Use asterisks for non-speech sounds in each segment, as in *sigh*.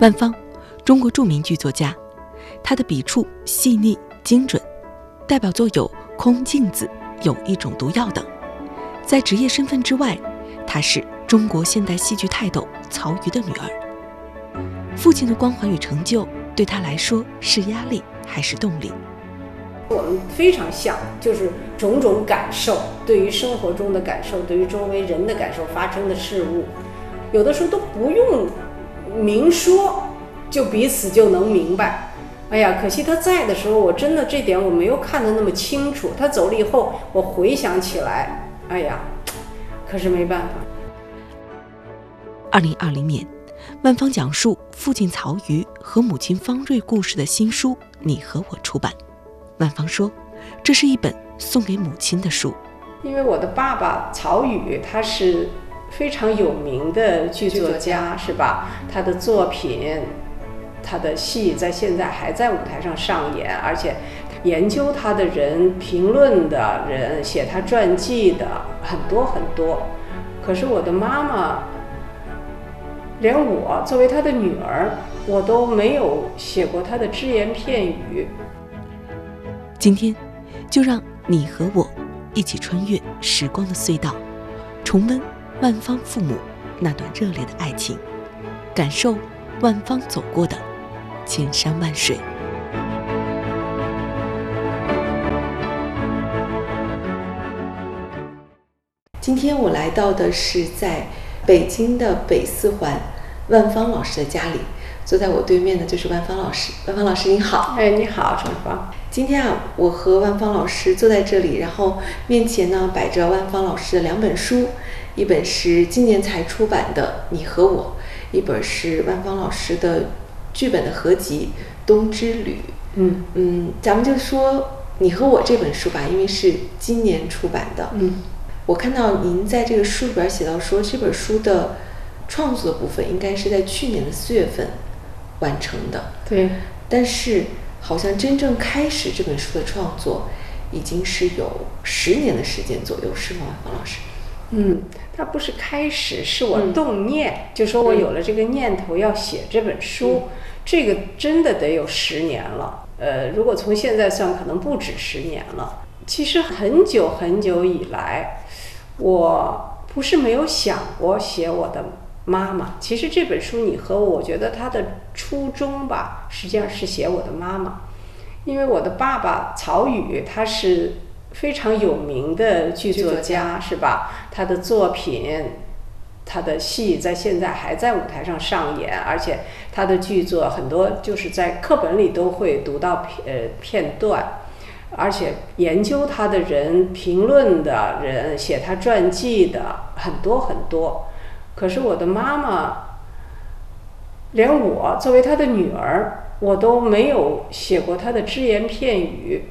万芳，中国著名剧作家，他的笔触细腻精准，代表作有《空镜子》《有一种毒药》等。在职业身份之外，她是中国现代戏剧泰斗曹禺的女儿。父亲的光环与成就，对她来说是压力还是动力？我们非常像，就是种种感受，对于生活中的感受，对于周围人的感受，发生的事物，有的时候都不用。明说，就彼此就能明白。哎呀，可惜他在的时候，我真的这点我没有看得那么清楚。他走了以后，我回想起来，哎呀，可是没办法。二零二零年，万芳讲述父亲曹禺和母亲方瑞故事的新书《你和我》出版。万芳说，这是一本送给母亲的书，因为我的爸爸曹禺他是。非常有名的剧作家是吧？他的作品，他的戏在现在还在舞台上上演，而且研究他的人、评论的人、写他传记的很多很多。可是我的妈妈，连我作为她的女儿，我都没有写过她的只言片语。今天，就让你和我一起穿越时光的隧道，重温。万芳父母那段热烈的爱情，感受万芳走过的千山万水。今天我来到的是在北京的北四环万芳老师的家里，坐在我对面的就是万芳老师。万芳老师您好，哎，你好，陈芳。今天啊，我和万芳老师坐在这里，然后面前呢摆着万芳老师的两本书。一本是今年才出版的《你和我》，一本是万芳老师的剧本的合集《冬之旅》。嗯嗯，咱们就说《你和我》这本书吧，因为是今年出版的。嗯，我看到您在这个书里边写到说，这本书的创作部分应该是在去年的四月份完成的。对，但是好像真正开始这本书的创作，已经是有十年的时间左右，是吗，万芳老师？嗯。它不是开始，是我动念，就说我有了这个念头要写这本书，这个真的得有十年了。呃，如果从现在算，可能不止十年了。其实很久很久以来，我不是没有想过写我的妈妈。其实这本书你和我，我觉得它的初衷吧，实际上是写我的妈妈，因为我的爸爸曹禺他是。非常有名的剧作家是吧？他的作品，他的戏在现在还在舞台上上演，而且他的剧作很多就是在课本里都会读到片呃片段，而且研究他的人、评论的人、写他传记的很多很多。可是我的妈妈，连我作为她的女儿，我都没有写过她的只言片语。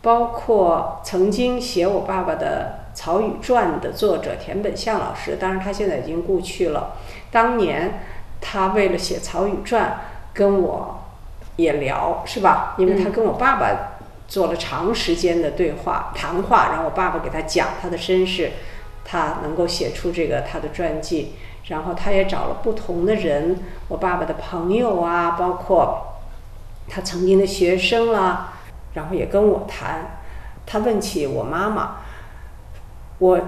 包括曾经写我爸爸的《曹禺传》的作者田本相老师，当然他现在已经故去了。当年他为了写《曹禺传》，跟我也聊，是吧？因为他跟我爸爸做了长时间的对话谈话，然后我爸爸给他讲他的身世，他能够写出这个他的传记。然后他也找了不同的人，我爸爸的朋友啊，包括他曾经的学生啊。然后也跟我谈，他问起我妈妈，我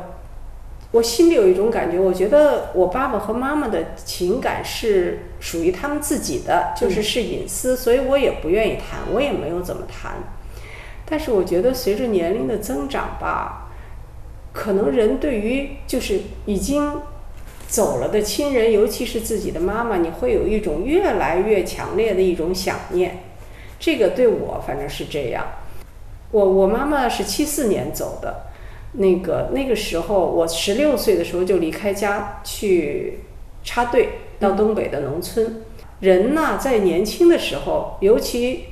我心里有一种感觉，我觉得我爸爸和妈妈的情感是属于他们自己的，就是是隐私，所以我也不愿意谈，我也没有怎么谈。但是我觉得随着年龄的增长吧，可能人对于就是已经走了的亲人，尤其是自己的妈妈，你会有一种越来越强烈的一种想念。这个对我反正是这样，我我妈妈是七四年走的，那个那个时候我十六岁的时候就离开家去插队到东北的农村，人呢，在年轻的时候，尤其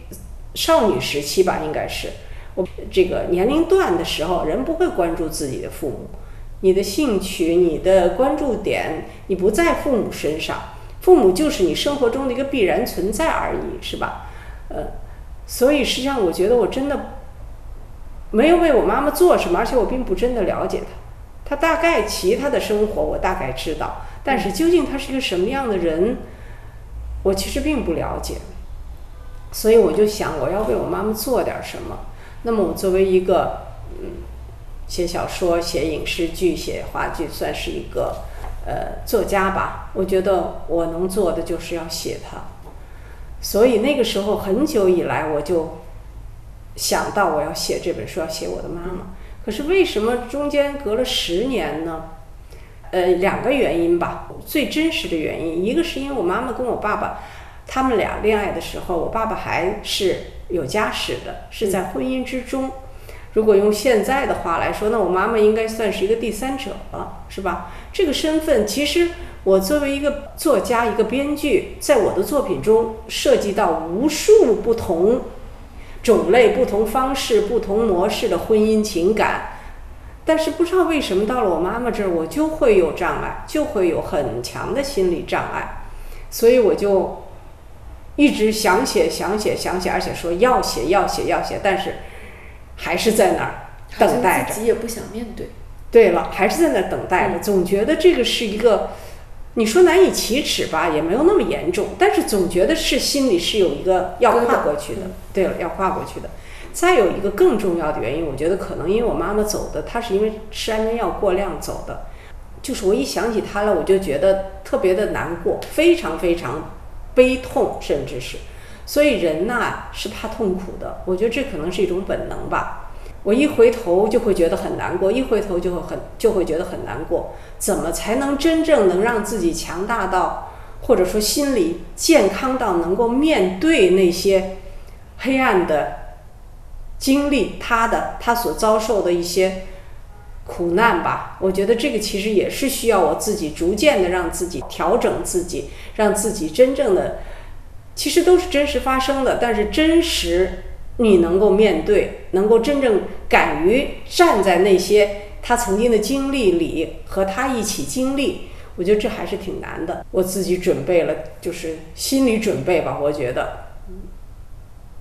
少女时期吧，应该是我这个年龄段的时候，人不会关注自己的父母，你的兴趣、你的关注点，你不在父母身上，父母就是你生活中的一个必然存在而已，是吧？呃，所以实际上，我觉得我真的没有为我妈妈做什么，而且我并不真的了解她。她大概其他的生活我大概知道，但是究竟她是一个什么样的人？我其实并不了解，所以我就想我要为我妈妈做点什么。那么我作为一个嗯写小说、写影视剧、写话剧，算是一个呃作家吧。我觉得我能做的就是要写她。所以那个时候很久以来，我就想到我要写这本书，要写我的妈妈。可是为什么中间隔了十年呢？呃，两个原因吧。最真实的原因，一个是因为我妈妈跟我爸爸，他们俩恋爱的时候，我爸爸还是有家室的，是在婚姻之中。如果用现在的话来说，那我妈妈应该算是一个第三者了，是吧？这个身份，其实我作为一个作家、一个编剧，在我的作品中涉及到无数不同种类、不同方式、不同模式的婚姻情感。但是不知道为什么到了我妈妈这儿，我就会有障碍，就会有很强的心理障碍，所以我就一直想写、想写、想写，而且说要写、要写、要写，但是还是在那儿等待着。自己也不想面对。对了，还是在那儿等待着，总觉得这个是一个，你说难以启齿吧，也没有那么严重，但是总觉得是心里是有一个要跨过去的。对了，要跨过去的。再有一个更重要的原因，我觉得可能因为我妈妈走的，她是因为吃安眠药过量走的。就是我一想起她来，我就觉得特别的难过，非常非常悲痛，甚至是。所以人呐是怕痛苦的，我觉得这可能是一种本能吧。我一回头就会觉得很难过，一回头就会很就会觉得很难过。怎么才能真正能让自己强大到，或者说心理健康到能够面对那些黑暗的？经历他的他所遭受的一些苦难吧，我觉得这个其实也是需要我自己逐渐的让自己调整自己，让自己真正的，其实都是真实发生的，但是真实你能够面对，能够真正敢于站在那些他曾经的经历里和他一起经历，我觉得这还是挺难的。我自己准备了，就是心理准备吧，我觉得。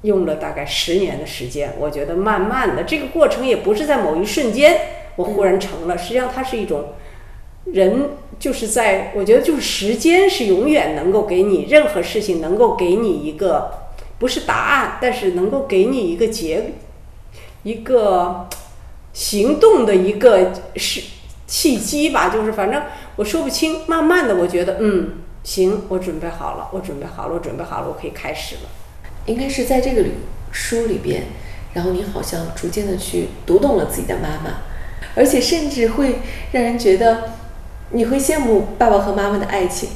用了大概十年的时间，我觉得慢慢的这个过程也不是在某一瞬间我忽然成了，实际上它是一种人就是在我觉得就是时间是永远能够给你任何事情能够给你一个不是答案，但是能够给你一个结一个行动的一个是契机吧，就是反正我说不清，慢慢的我觉得嗯行，我准备好了，我准备好了，我准备好了，我可以开始了。应该是在这个里书里边，然后你好像逐渐的去读懂了自己的妈妈，而且甚至会让人觉得你会羡慕爸爸和妈妈的爱情。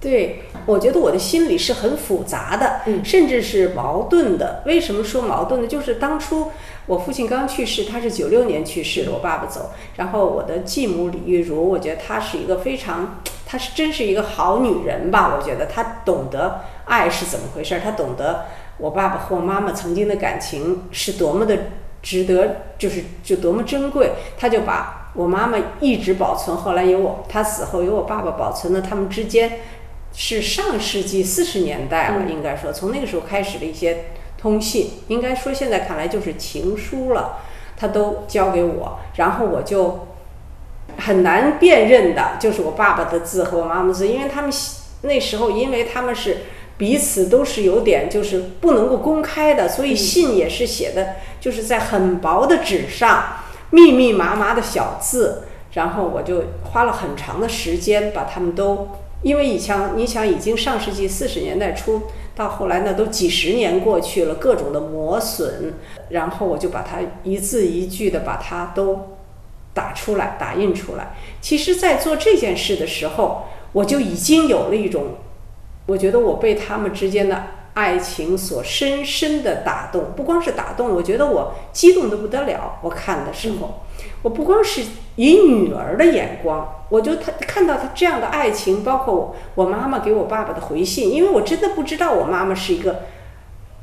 对，我觉得我的心里是很复杂的，嗯，甚至是矛盾的。为什么说矛盾呢？就是当初我父亲刚去世，他是九六年去世的，我爸爸走，然后我的继母李玉茹，我觉得她是一个非常，她是真是一个好女人吧？我觉得她懂得。爱是怎么回事？她懂得我爸爸和我妈妈曾经的感情是多么的值得，就是就多么珍贵。她就把我妈妈一直保存，后来有我，她死后有我爸爸保存了他们之间是上世纪四十年代了，应该说从那个时候开始的一些通信，应该说现在看来就是情书了。他都交给我，然后我就很难辨认的，就是我爸爸的字和我妈妈字，因为他们那时候，因为他们是。彼此都是有点就是不能够公开的，所以信也是写的，就是在很薄的纸上，密密麻麻的小字。然后我就花了很长的时间把他们都，因为以前你想已经上世纪四十年代初，到后来那都几十年过去了，各种的磨损，然后我就把它一字一句的把它都打出来，打印出来。其实，在做这件事的时候，我就已经有了一种。我觉得我被他们之间的爱情所深深的打动。不光是打动，我觉得我激动的不得了。我看的时候，我不光是以女儿的眼光，我就他看到他这样的爱情，包括我我妈妈给我爸爸的回信，因为我真的不知道我妈妈是一个。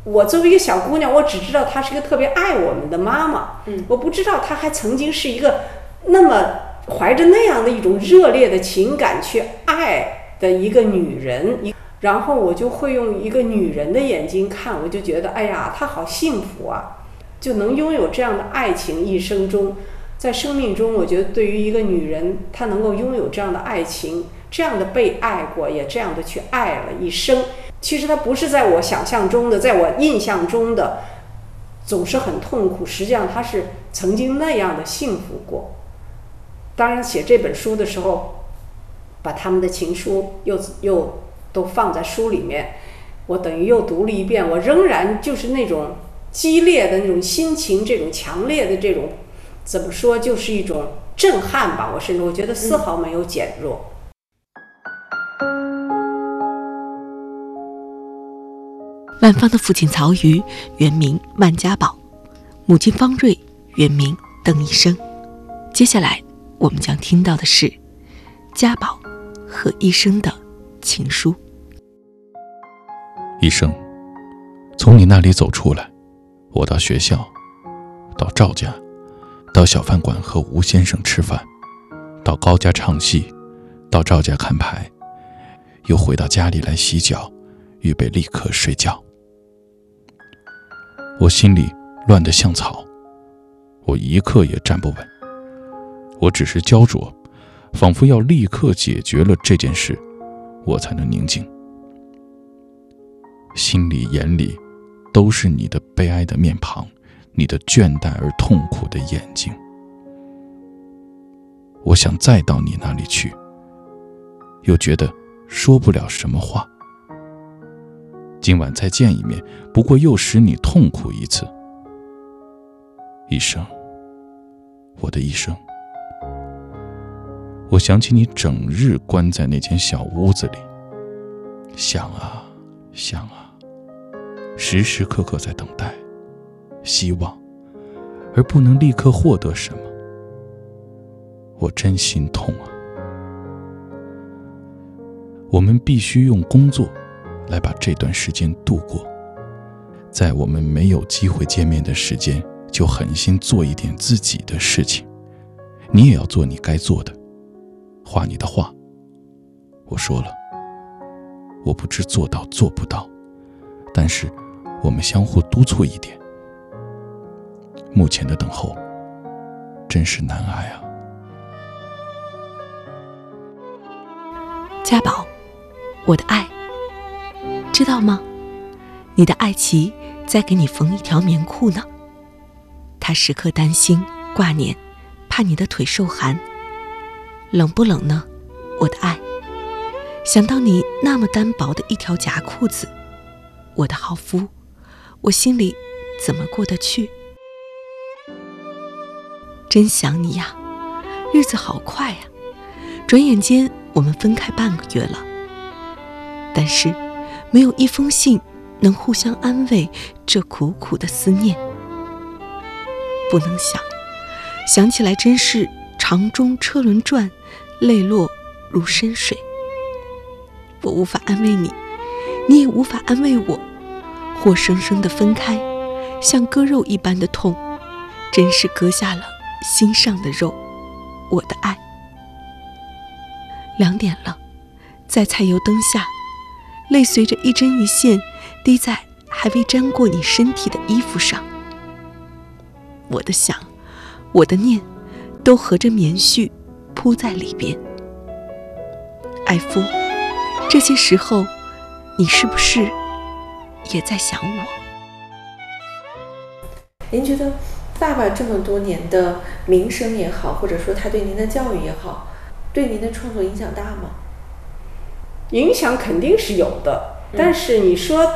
我作为一个小姑娘，我只知道她是一个特别爱我们的妈妈。嗯，我不知道她还曾经是一个那么怀着那样的一种热烈的情感去爱的一个女人。然后我就会用一个女人的眼睛看，我就觉得，哎呀，她好幸福啊，就能拥有这样的爱情。一生中，在生命中，我觉得对于一个女人，她能够拥有这样的爱情，这样的被爱过，也这样的去爱了一生。其实她不是在我想象中的，在我印象中的，总是很痛苦。实际上她是曾经那样的幸福过。当然，写这本书的时候，把他们的情书又又都放在书里面，我等于又读了一遍。我仍然就是那种激烈的那种心情，这种强烈的这种，怎么说，就是一种震撼吧。我甚至我觉得丝毫没有减弱。万芳的父亲曹禺原名万家宝，母亲方瑞原名邓医生。接下来我们将听到的是家宝和医生的情书。医生，从你那里走出来，我到学校，到赵家，到小饭馆和吴先生吃饭，到高家唱戏，到赵家看牌，又回到家里来洗脚，预备立刻睡觉。我心里乱得像草，我一刻也站不稳。我只是焦灼，仿佛要立刻解决了这件事，我才能宁静。心里眼里都是你的悲哀的面庞，你的倦怠而痛苦的眼睛。我想再到你那里去，又觉得说不了什么话。今晚再见一面，不过又使你痛苦一次。医生，我的医生，我想起你整日关在那间小屋子里，想啊想啊，时时刻刻在等待，希望，而不能立刻获得什么，我真心痛啊！我们必须用工作。来把这段时间度过，在我们没有机会见面的时间，就狠心做一点自己的事情。你也要做你该做的，画你的画。我说了，我不知做到做不到，但是我们相互督促一点。目前的等候真是难挨啊，家宝，我的爱。知道吗？你的爱妻在给你缝一条棉裤呢。她时刻担心、挂念，怕你的腿受寒。冷不冷呢，我的爱？想到你那么单薄的一条夹裤子，我的好夫，我心里怎么过得去？真想你呀！日子好快呀，转眼间我们分开半个月了。但是。没有一封信能互相安慰这苦苦的思念，不能想，想起来真是长中车轮转，泪落如深水。我无法安慰你，你也无法安慰我，活生生的分开，像割肉一般的痛，真是割下了心上的肉。我的爱，两点了，在菜油灯下。泪随着一针一线滴在还未沾过你身体的衣服上，我的想，我的念，都合着棉絮铺在里边。爱夫，这些时候，你是不是也在想我？您觉得爸爸这么多年的名声也好，或者说他对您的教育也好，对您的创作影响大吗？影响肯定是有的，但是你说，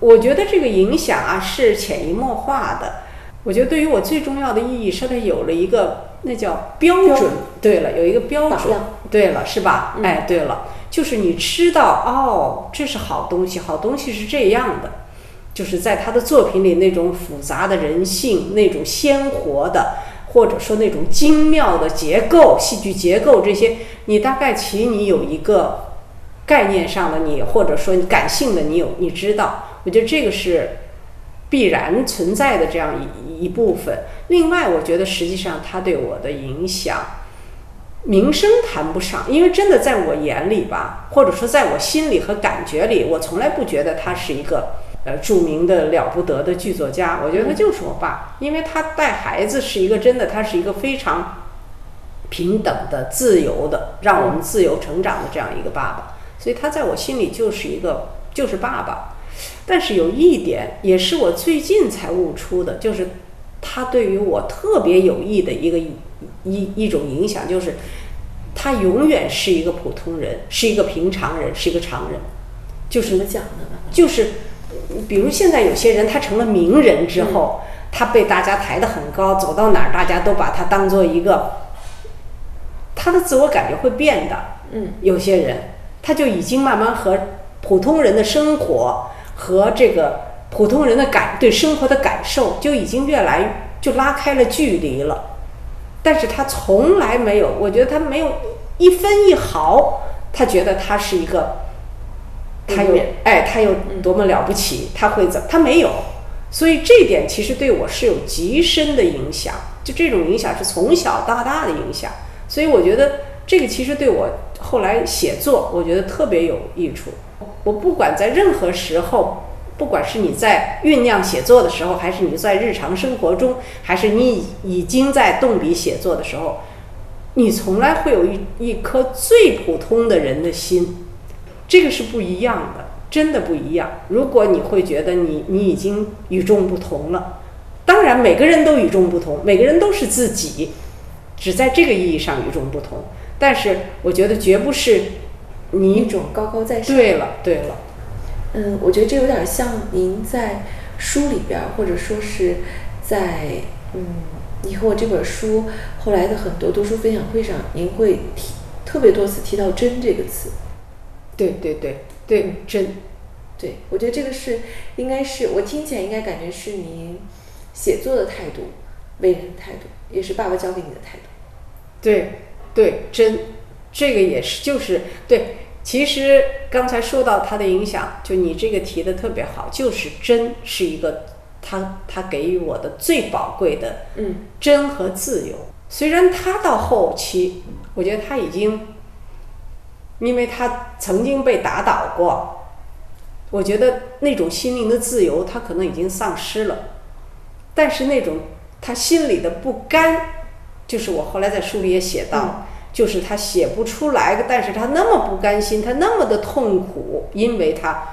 我觉得这个影响啊是潜移默化的。我觉得对于我最重要的意义是它有了一个那叫标准。对了，有一个标准。对了，是吧？哎，对了，就是你知道哦，这是好东西，好东西是这样的，就是在他的作品里那种复杂的人性，那种鲜活的，或者说那种精妙的结构、戏剧结构这些，你大概其你有一个概念上的你，或者说你感性的你有你知道，我觉得这个是必然存在的这样一一部分。另外，我觉得实际上他对我的影响。名声谈不上，因为真的在我眼里吧，或者说在我心里和感觉里，我从来不觉得他是一个呃著名的了不得的剧作家。我觉得他就是我爸，因为他带孩子是一个真的，他是一个非常平等的、自由的，让我们自由成长的这样一个爸爸。所以他在我心里就是一个就是爸爸。但是有一点也是我最近才悟出的，就是他对于我特别有益的一个。一一种影响就是，他永远是一个普通人，是一个平常人，是一个常人。就是怎么讲的呢？就是，比如现在有些人他成了名人之后，他被大家抬得很高，走到哪儿大家都把他当做一个，他的自我感觉会变的。嗯，有些人他就已经慢慢和普通人的生活和这个普通人的感对生活的感受就已经越来就拉开了距离了。但是他从来没有，我觉得他没有一分一毫，他觉得他是一个，他有哎，他有多么了不起，他会怎，他没有，所以这点其实对我是有极深的影响，就这种影响是从小到大的影响，所以我觉得这个其实对我后来写作，我觉得特别有益处。我不管在任何时候。不管是你在酝酿写作的时候，还是你在日常生活中，还是你已经在动笔写作的时候，你从来会有一一颗最普通的人的心，这个是不一样的，真的不一样。如果你会觉得你你已经与众不同了，当然每个人都与众不同，每个人都是自己，只在这个意义上与众不同。但是我觉得绝不是你一种高高在上。对了，对了。嗯，我觉得这有点像您在书里边，或者说是在嗯，你和我这本书后来的很多读书分享会上，您会提特别多次提到“真”这个词。对对对对，真。对，我觉得这个是应该是我听起来应该感觉是您写作的态度、为人的态度，也是爸爸教给你的态度。对对，真，这个也是，就是对。其实刚才说到他的影响，就你这个提的特别好，就是真是一个他他给予我的最宝贵的，嗯，真和自由。虽然他到后期，我觉得他已经，因为他曾经被打倒过，我觉得那种心灵的自由他可能已经丧失了，但是那种他心里的不甘，就是我后来在书里也写到。就是他写不出来，但是他那么不甘心，他那么的痛苦，因为他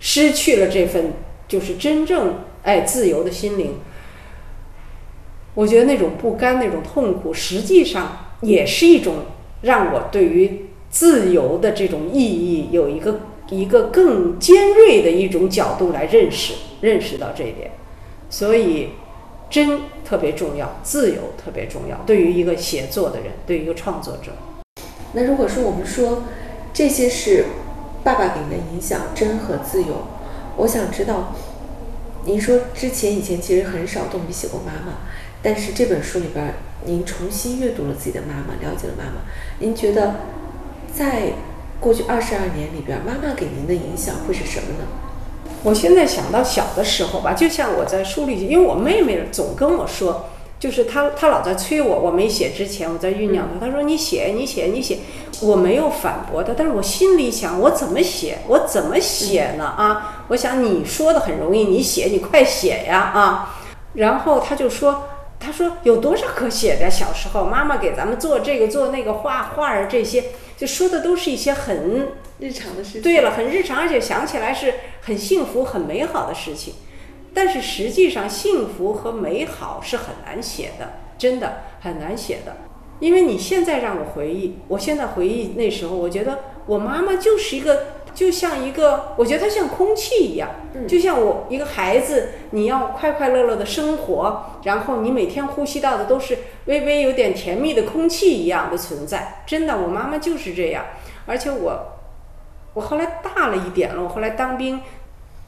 失去了这份就是真正爱自由的心灵。我觉得那种不甘、那种痛苦，实际上也是一种让我对于自由的这种意义有一个一个更尖锐的一种角度来认识，认识到这一点，所以。真特别重要，自由特别重要。对于一个写作的人，对于一个创作者，那如果说我们说这些是爸爸给您的影响，真和自由，我想知道，您说之前以前其实很少动笔写过妈妈，但是这本书里边您重新阅读了自己的妈妈，了解了妈妈，您觉得在过去二十二年里边，妈妈给您的影响会是什么呢？我现在想到小的时候吧，就像我在书里，因为我妹妹总跟我说，就是她她老在催我，我没写之前，我在酝酿她。她说你写你写你写，我没有反驳她，但是我心里想，我怎么写？我怎么写呢？啊，我想你说的很容易，你写你快写呀啊！然后她就说，她说有多少可写的？小时候妈妈给咱们做这个做那个画画啊这些，就说的都是一些很。日常的事情。对了，很日常，而且想起来是很幸福、很美好的事情。但是实际上，幸福和美好是很难写的，真的很难写的。因为你现在让我回忆，我现在回忆那时候，我觉得我妈妈就是一个，就像一个，我觉得它像空气一样，就像我一个孩子，你要快快乐乐的生活，然后你每天呼吸到的都是微微有点甜蜜的空气一样的存在。真的，我妈妈就是这样，而且我。我后来大了一点了，我后来当兵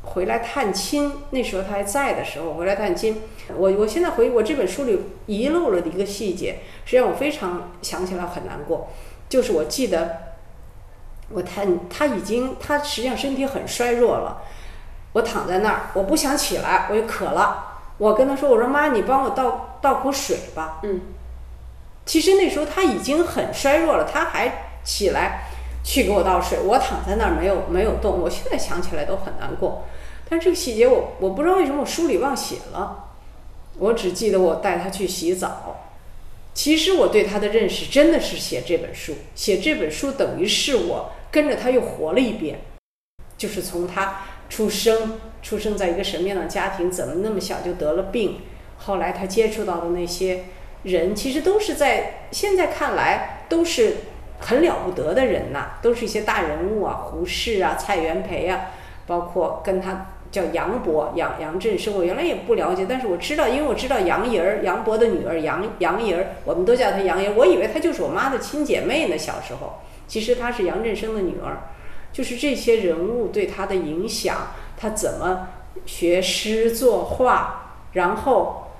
回来探亲，那时候她还在的时候回来探亲，我我现在回我这本书里遗漏了的一个细节，实际上我非常想起来很难过，就是我记得我他他已经他实际上身体很衰弱了，我躺在那儿，我不想起来，我又渴了，我跟他说，我说妈，你帮我倒倒口水吧。嗯，其实那时候他已经很衰弱了，他还起来去给我倒水，我躺在那儿没有没有动。我现在想起来都很难过，但是这个细节我我不知道为什么我书里忘写了，我只记得我带他去洗澡。其实我对他的认识真的是写这本书，写这本书等于是我跟着他又活了一遍，就是从他出生，出生在一个什么样的家庭，怎么那么小就得了病，后来他接触到的那些人，其实都是在现在看来都是很了不得的人呐、都是一些大人物啊，胡适啊、蔡元培啊，包括跟他叫杨伯、杨杨振声，我原来也不了解，但是我知道，因为我知道杨姨儿、杨伯的女儿杨杨姨儿，我们都叫她杨姨儿，我以为她就是我妈的亲姐妹呢，小时候，其实她是杨振声的女儿。就是这些人物对她的影响，她怎么学诗作画，然后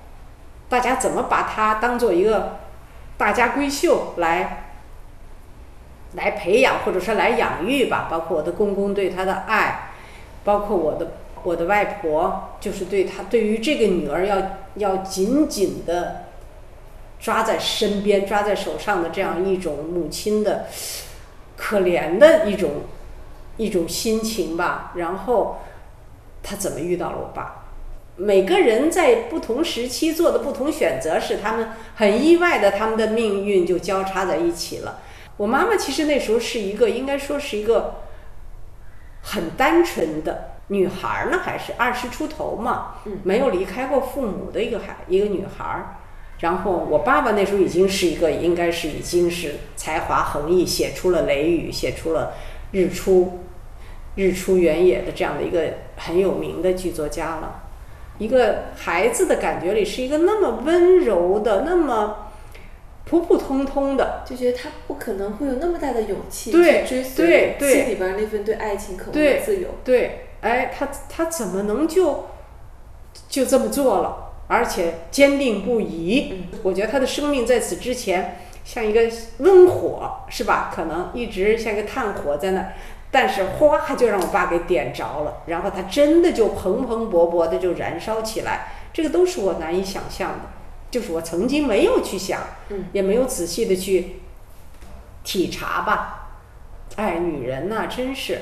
大家怎么把她当做一个大家闺秀来来培养，或者说来养育吧。包括我的公公对他的爱，包括我的我的外婆，就是对她对于这个女儿要要紧紧的抓在身边、抓在手上的这样一种母亲的可怜的一种一种心情吧。然后他怎么遇到了我爸？每个人在不同时期做的不同选择，使他们很意外的，他们的命运就交叉在一起了。我妈妈其实那时候是一个，应该说是一个很单纯的女孩儿呢，还是二十出头嘛，没有离开过父母的一个孩一个女孩儿。然后我爸爸那时候已经是一个，应该是已经是才华横溢，写出了《雷雨》，写出了《日出》，日出原野的这样的一个很有名的剧作家了。一个孩子的感觉里是一个那么温柔的，那么普普通通的，就觉得他不可能会有那么大的勇气对去追随对对心里边那份对爱情渴望的自由。对，哎，他他怎么能就就这么做了，而且坚定不移？我觉得他的生命在此之前像一个温火，是吧？可能一直像一个炭火在那儿，但是哗就让我爸给点着了，然后他真的就蓬蓬勃勃的就燃烧起来，这个都是我难以想象的，就是我曾经没有去想，嗯也没有仔细的去体察吧。哎，女人呐、真是，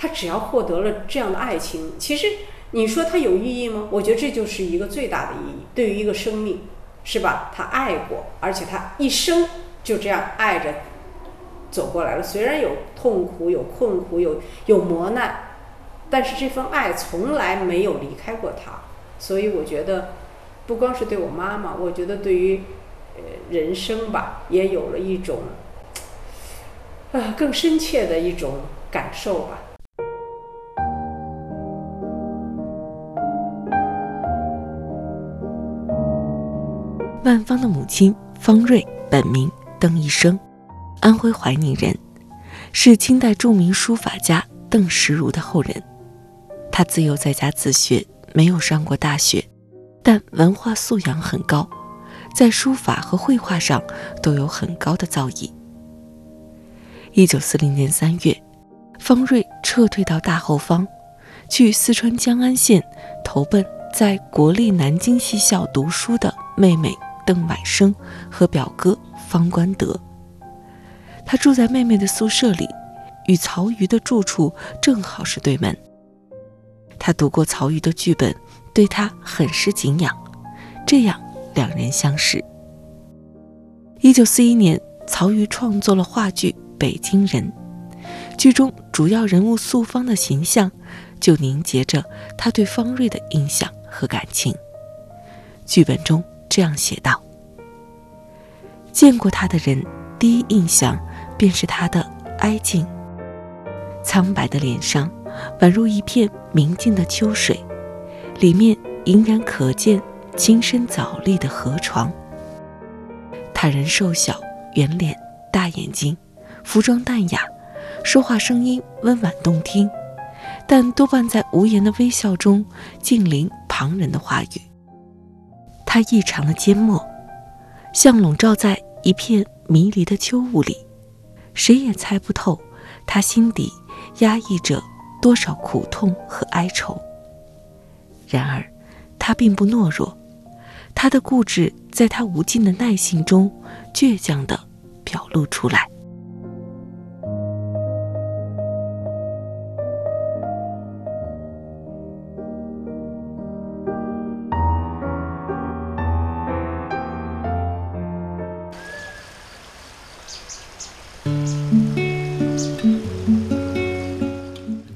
她只要获得了这样的爱情，其实你说它有意义吗？我觉得这就是一个最大的意义，对于一个生命，是吧？她爱过，而且她一生就这样爱着走过来了。虽然有痛苦、有困苦、有有磨难，但是这份爱从来没有离开过她。所以我觉得，不光是对我妈妈，我觉得对于呃人生吧，也有了一种啊更深切的一种感受吧。万芳的母亲方瑞，本名邓一生，安徽怀宁人，是清代著名书法家邓石如的后人。他自幼在家自学，没有上过大学，但文化素养很高，在书法和绘画上都有很高的造诣。一九四零年三月，方瑞撤退到大后方，去四川江安县投奔在国立南京西校读书的妹妹邓婉生和表哥方关德。他住在妹妹的宿舍里，与曹禺的住处正好是对门。他读过曹禺的剧本，对他很是敬仰，这样两人相识。一九四一年，曹禺创作了话剧《北京人》，剧中主要人物素芳的形象就凝结着他对方瑞的印象和感情。剧本中这样写道：“见过他的人，第一印象便是他的哀静，苍白的脸上宛如一片明净的秋水，里面隐然可见青深藻绿的河床。他人瘦小，圆脸，大眼睛，服装淡雅，说话声音温婉动听，但多半在无言的微笑中近邻旁人的话语。他异常的缄默，像笼罩在一片迷离的秋雾里，谁也猜不透他心底压抑着多少苦痛和哀愁。然而，他并不懦弱，他的固执在他无尽的耐性中倔强地表露出来。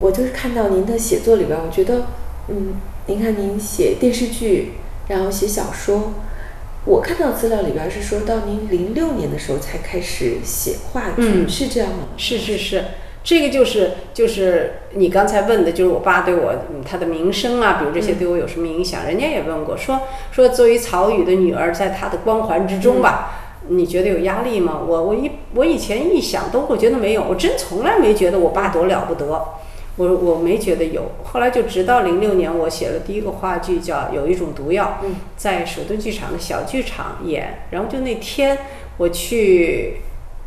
我就是看到您的写作里边，我觉得，嗯，您看您写电视剧，然后写小说，我看到资料里边是说到您零六年的时候才开始写话剧，是这样吗？是是是，这个就是就是你刚才问的，就是我爸对我他的名声啊，比如这些对我有什么影响？人家也问过，说说作为曹禺的女儿，在他的光环之中吧，你觉得有压力吗？我我一我以前一想都会觉得没有，我真从来没觉得我爸多了不得。我我没觉得有，后来就直到零六年，我写了第一个话剧，叫《有一种毒药》，在首都剧场的小剧场演。然后就那天我去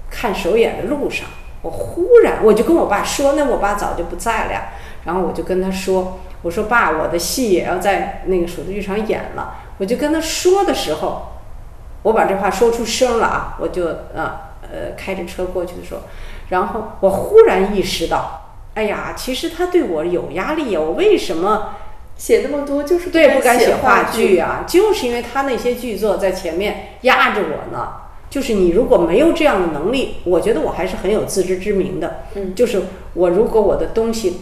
看首演的路上，我忽然我就跟我爸说，那我爸早就不在了呀。然后我就跟他说，我说爸，我的戏也要在那个首都剧场演了。我就跟他说的时候，我把这话说出声了啊，我就呃呃开着车过去的时候，然后我忽然意识到。哎呀，其实他对我有压力呀！我为什么写那么多？就是对不敢写话剧啊，就是因为他那些剧作在前面压着我呢。就是你如果没有这样的能力，我觉得我还是很有自知之明的。嗯，就是我如果我的东西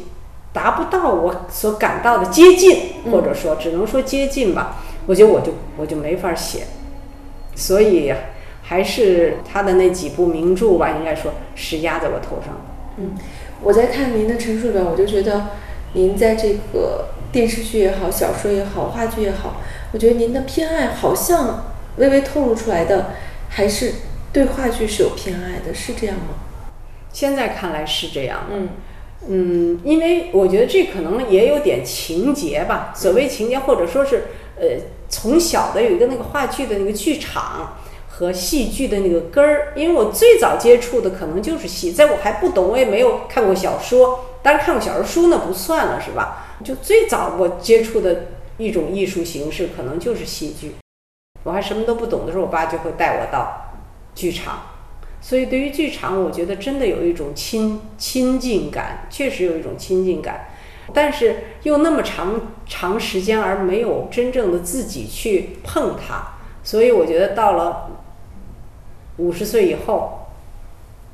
达不到我所感到的接近，或者说只能说接近吧，我觉得我就我就没法写。所以还是他的那几部名著吧，应该说是压在我头上的。嗯。我在看您的陈述里边，我就觉得，您在这个电视剧也好、小说也好、话剧也好，我觉得您的偏爱好像微微透露出来的，还是对话剧是有偏爱的，是这样吗？现在看来是这样。嗯嗯，因为我觉得这可能也有点情节吧。所谓情节，或者说是呃，从小的有一个那个话剧的那个剧场。和戏剧的那个根儿，因为我最早接触的可能就是戏，在我还不懂，我也没有看过小说，当然看过小说书那不算了，是吧？就最早我接触的一种艺术形式，可能就是戏剧。我还什么都不懂的时候，我爸就会带我到剧场，所以对于剧场，我觉得真的有一种亲亲近感，确实有一种亲近感，但是又那么长长时间而没有真正的自己去碰它，所以我觉得到了。五十岁以后，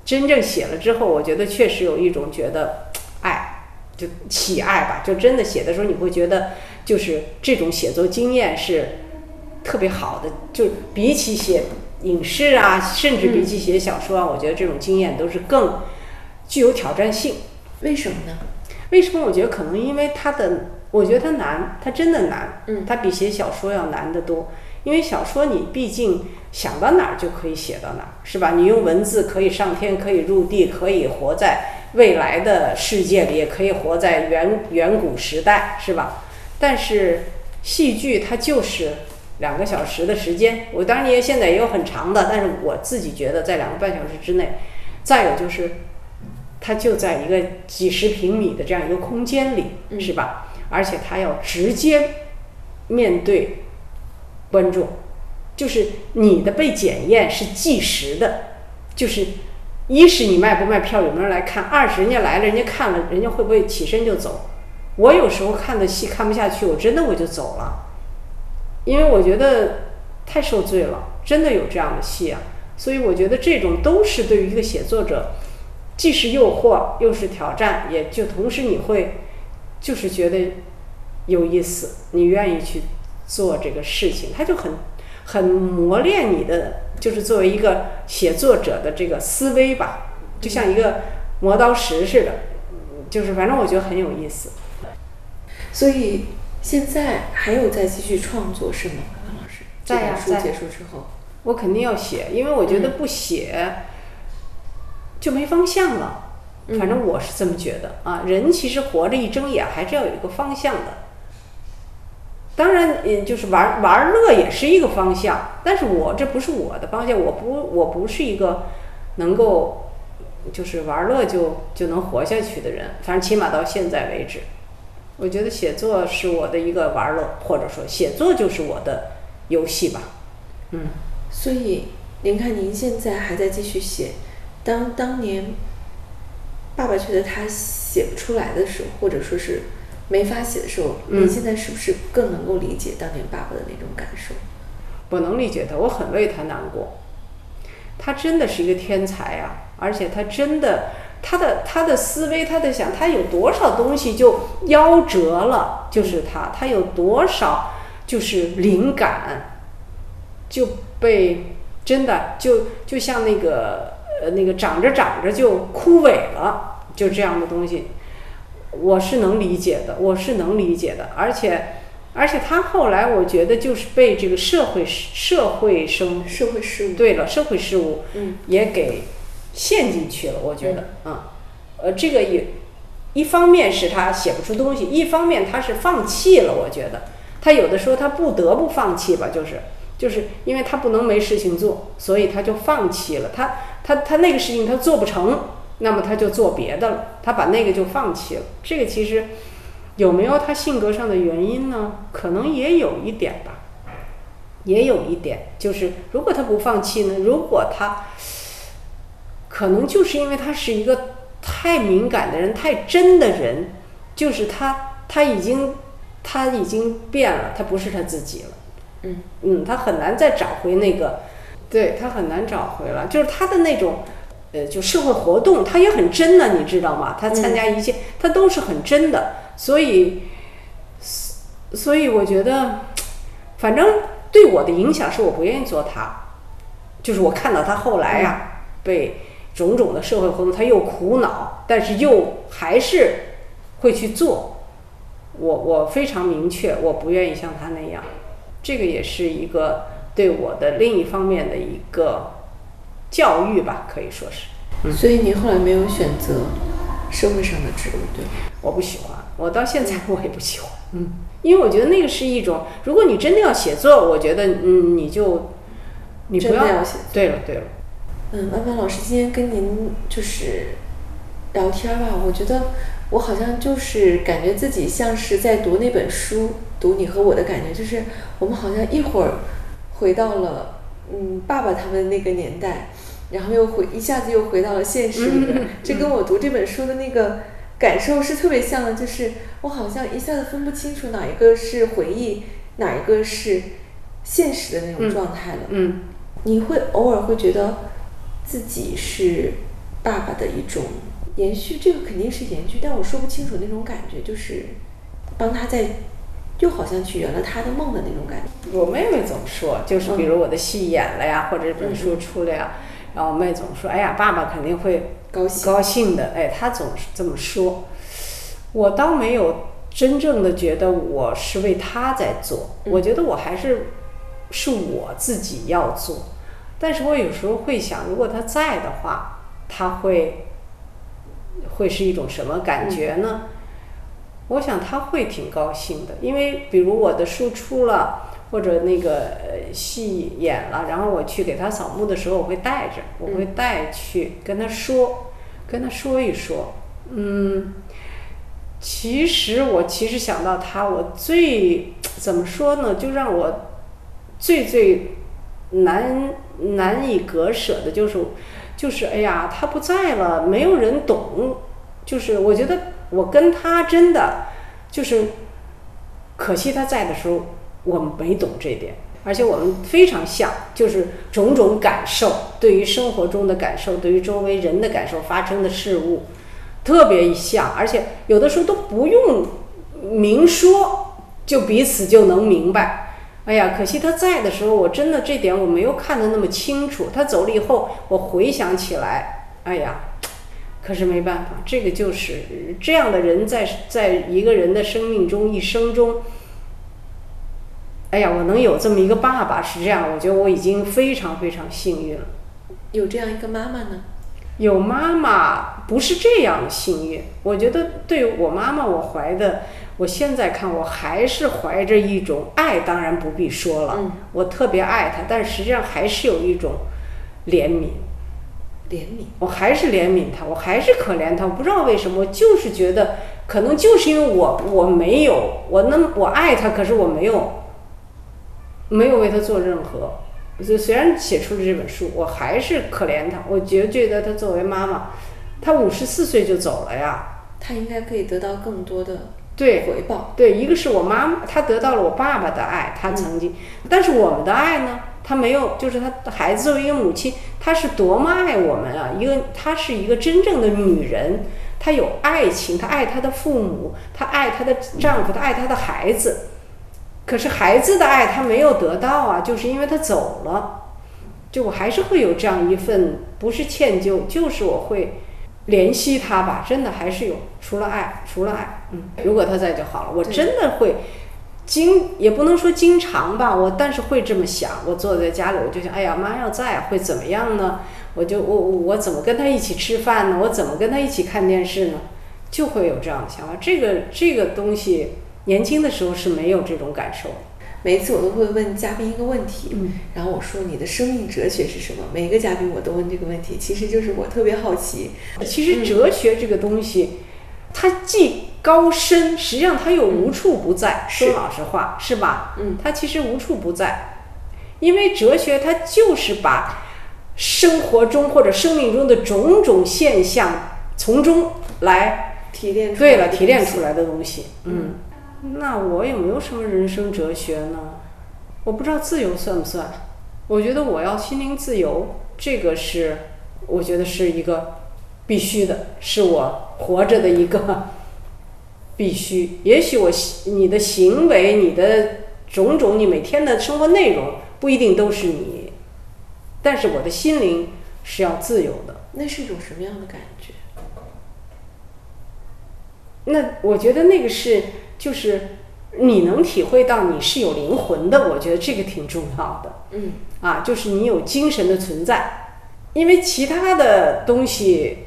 真正写了之后，我觉得确实有一种觉得爱，就喜爱吧。就真的写的时候，你会觉得就是这种写作经验是特别好的。就比起写影视啊，甚至比起写小说啊，我觉得这种经验都是更具有挑战性。为什么呢？为什么？我觉得可能因为它的，我觉得它难，它真的难。嗯，它比写小说要难得多。因为小说你毕竟想到哪儿就可以写到哪儿，是吧？你用文字可以上天，可以入地，可以活在未来的世界里，也可以活在远远古时代，是吧？但是戏剧它就是两个小时的时间，我当然也现在也有很长的，但是我自己觉得在两个半小时之内。再有就是，它就在一个几十平米的这样一个空间里，是吧？而且它要直接面对。观众，就是你的被检验是计时的，就是一是你卖不卖票，有没有人来看；二是人家来了，人家看了，人家会不会起身就走？我有时候看的戏看不下去，我真的我就走了，因为我觉得太受罪了，真的有这样的戏啊。所以我觉得这种都是对于一个写作者，既是诱惑又是挑战，也就同时你会就是觉得有意思，你愿意去做这个事情，他就很很磨练你的，就是作为一个写作者的这个思维吧，就像一个磨刀石似的，就是反正我觉得很有意思。所以现在还有在继续创作是吗，王老师？这在呀在本书结束之后，我肯定要写，因为我觉得不写就没方向了。反正我是这么觉得啊，人其实活着一睁眼还是要有一个方向的。当然，嗯，就是玩玩乐也是一个方向，但是我这不是我的方向，我不我不是一个能够就是玩乐就就能活下去的人。反正起码到现在为止，我觉得写作是我的一个玩乐，或者说写作就是我的游戏吧。嗯。所以您看您现在还在继续写，当当年爸爸觉得他写不出来的时候，或者说是没法写的时候，嗯您现在是不是更能够理解当年爸爸的那种感受？我能理解他，我很为他难过。他真的是一个天才啊，而且他真的，他的他的思维，他在想他有多少东西就夭折了，就是他，他有多少就是灵感就被真的就就像那个呃那个长着长着就枯萎了，就这样的东西，我是能理解的，我是能理解的，而且。而且他后来，我觉得就是被这个社会社会生社会事务，对了，社会事务嗯也给陷进去了。我觉得，嗯，呃，这个也一方面是他写不出东西，一方面他是放弃了。我觉得他有的时候他不得不放弃吧，就是就是因为他不能没事情做，所以他就放弃了。他他他那个事情他做不成，那么他就做别的了，他把那个就放弃了。这个其实有没有他性格上的原因呢？可能也有一点吧。也有一点，就是如果他不放弃呢？如果他可能就是因为他是一个太敏感的人、太真的人，就是他他已经他已经变了，他不是他自己了。嗯嗯，他很难再找回那个，对他很难找回了，就是他的那种。呃，就社会活动，他也很真的，你知道吗？他参加一切，他都是很真的，所以，所以我觉得，反正对我的影响是我不愿意做他，就是我看到他后来呀、被种种的社会活动，他又苦恼，但是又还是会去做。我我非常明确，我不愿意像他那样，这个也是一个对我的另一方面的一个教育吧，可以说是。所以您后来没有选择社会上的职务，对？我不喜欢，我到现在我也不喜欢，嗯，因为我觉得那个是一种，如果你真的要写作，我觉得，嗯，你就，你不要要写作。对了对了，嗯，万万老师今天跟您就是聊天吧，我觉得我好像就是感觉自己像是在读那本书，读你和我的感觉，就是我们好像一会儿回到了嗯爸爸他们那个年代，然后又回一下子又回到了现实里面，这跟我读这本书的那个感受是特别像的，就是我好像一下子分不清楚哪一个是回忆，哪一个是现实的那种状态了。嗯，你会偶尔会觉得自己是爸爸的一种延续，这个肯定是延续，但我说不清楚那种感觉，就是帮他在，又好像去圆了他的梦的那种感觉。我妹妹总说，就是比如我的戏演了呀，或者这本书出了呀，然后我妹总说，哎呀，爸爸肯定会高兴高兴的，哎，他总是这么说。我倒没有真正的觉得我是为他在做，我觉得我还是是我自己要做。但是我有时候会想，如果他在的话，他会会是一种什么感觉呢？我想他会挺高兴的，因为比如我的书出了，或者那个戏演了，然后我去给他扫墓的时候，我会带着，我会带去跟他说，跟他说一说，嗯，其实我其实想到他，我最怎么说呢？就让我最最难难以割舍的就是，就是哎呀，他不在了，没有人懂。就是我觉得我跟他真的就是，可惜他在的时候我们没懂这点，而且我们非常像，就是种种感受，对于生活中的感受，对于周围人的感受，发生的事物，特别像，而且有的时候都不用明说，就彼此就能明白。哎呀，可惜他在的时候，我真的这点我没有看得那么清楚。他走了以后，我回想起来，哎呀，可是没办法，这个就是这样的人在在一个人的生命中一生中，哎呀，我能有这么一个爸爸是这样，我觉得我已经非常非常幸运了。有这样一个妈妈呢？有妈妈不是这样幸运，我觉得对我妈妈，我怀的。我现在看，我还是怀着一种爱，当然不必说了，我特别爱她，但是实际上还是有一种怜悯，怜悯，我还是怜悯她，我还是可怜她，我不知道为什么，我就是觉得，可能就是因为我我没有，我那我爱她，可是我没有，没有为他做任何，就虽然写出了这本书，我还是可怜他，我觉觉得他作为妈妈，他五十四岁就走了呀，他应该可以得到更多的。对回报，对，一个是我妈妈，她得到了我爸爸的爱，她曾经，但是我们的爱呢，她没有，就是她的孩子作为一个母亲，她是多么爱我们啊！一个，她是一个真正的女人，她有爱情，她爱她的父母，她爱她的丈夫，她爱她的孩子，可是孩子的爱他没有得到啊，就是因为他走了，就我还是会有这样一份，不是歉疚，就是我会。怜惜他吧，真的还是有，除了爱，除了爱，嗯，如果他在就好了。我真的会经，也不能说经常吧，我但是会这么想。我坐在家里，我就想，哎呀，妈要在会怎么样呢？我就我我怎么跟他一起吃饭呢？我怎么跟他一起看电视呢？就会有这样的想法。这个这个东西，年轻的时候是没有这种感受。每一次我都会问嘉宾一个问题，然后我说你的生命哲学是什么？每个嘉宾我都问这个问题，其实就是我特别好奇。其实哲学这个东西，它既高深，实际上它又无处不在。说老实话，是吧？嗯，它其实无处不在，因为哲学它就是把生活中或者生命中的种种现象从中来提炼。对了，提炼出来的东西，嗯。那我有没有什么人生哲学呢？我不知道自由算不算。我觉得我要心灵自由，这个是我觉得是一个必须的，是我活着的一个 *laughs* 必须。也许我你的行为、你的种种、你每天的生活内容不一定都是你，但是我的心灵是要自由的。那是一种什么样的感觉？那我觉得那个是。就是你能体会到你是有灵魂的，我觉得这个挺重要的。嗯，啊，就是你有精神的存在，因为其他的东西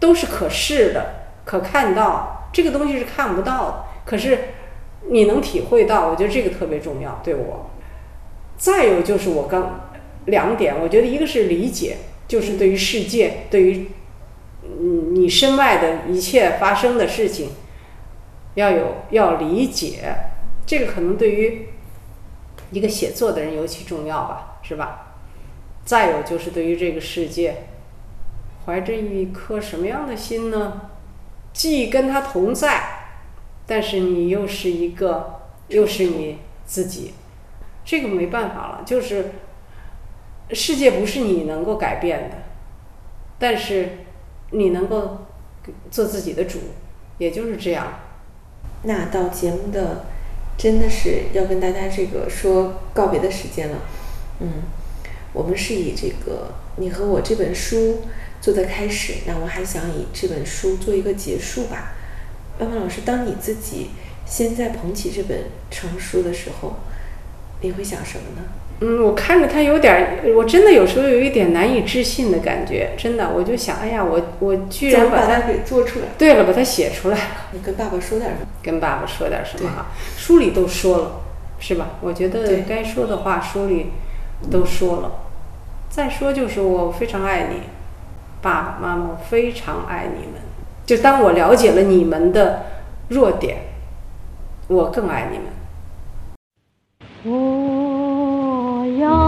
都是可视的、可看到，这个东西是看不到的。可是你能体会到，我觉得这个特别重要，对我。再有就是我刚两点，我觉得一个是理解，就是对于世界，对于嗯你身外的一切发生的事情。要有要理解，这个可能对于一个写作的人尤其重要吧，是吧？再有就是对于这个世界，怀着一颗什么样的心呢？既跟他同在，但是你又是一个，又是你自己，这个没办法了。就是世界不是你能够改变的，但是你能够做自己的主，也就是这样。那到节目的真的是要跟大家这个说告别的时间了，嗯，我们是以这个你和我这本书做的开始，那我还想以这本书做一个结束吧。万万老师，当你自己现在捧起这本成书的时候，你会想什么呢？嗯，我看着他有点，我真的有时候有一点难以置信的感觉，真的，我就想，哎呀，我我居然把它给做出来，对了，把它写出来了。你跟爸爸说点什么？跟爸爸说点什么哈？书里都说了，是吧？我觉得该说的话，书里都说了。再说就是我非常爱你，爸爸妈妈，我非常爱你们。就当我了解了你们的弱点，我更爱你们。哦。 달려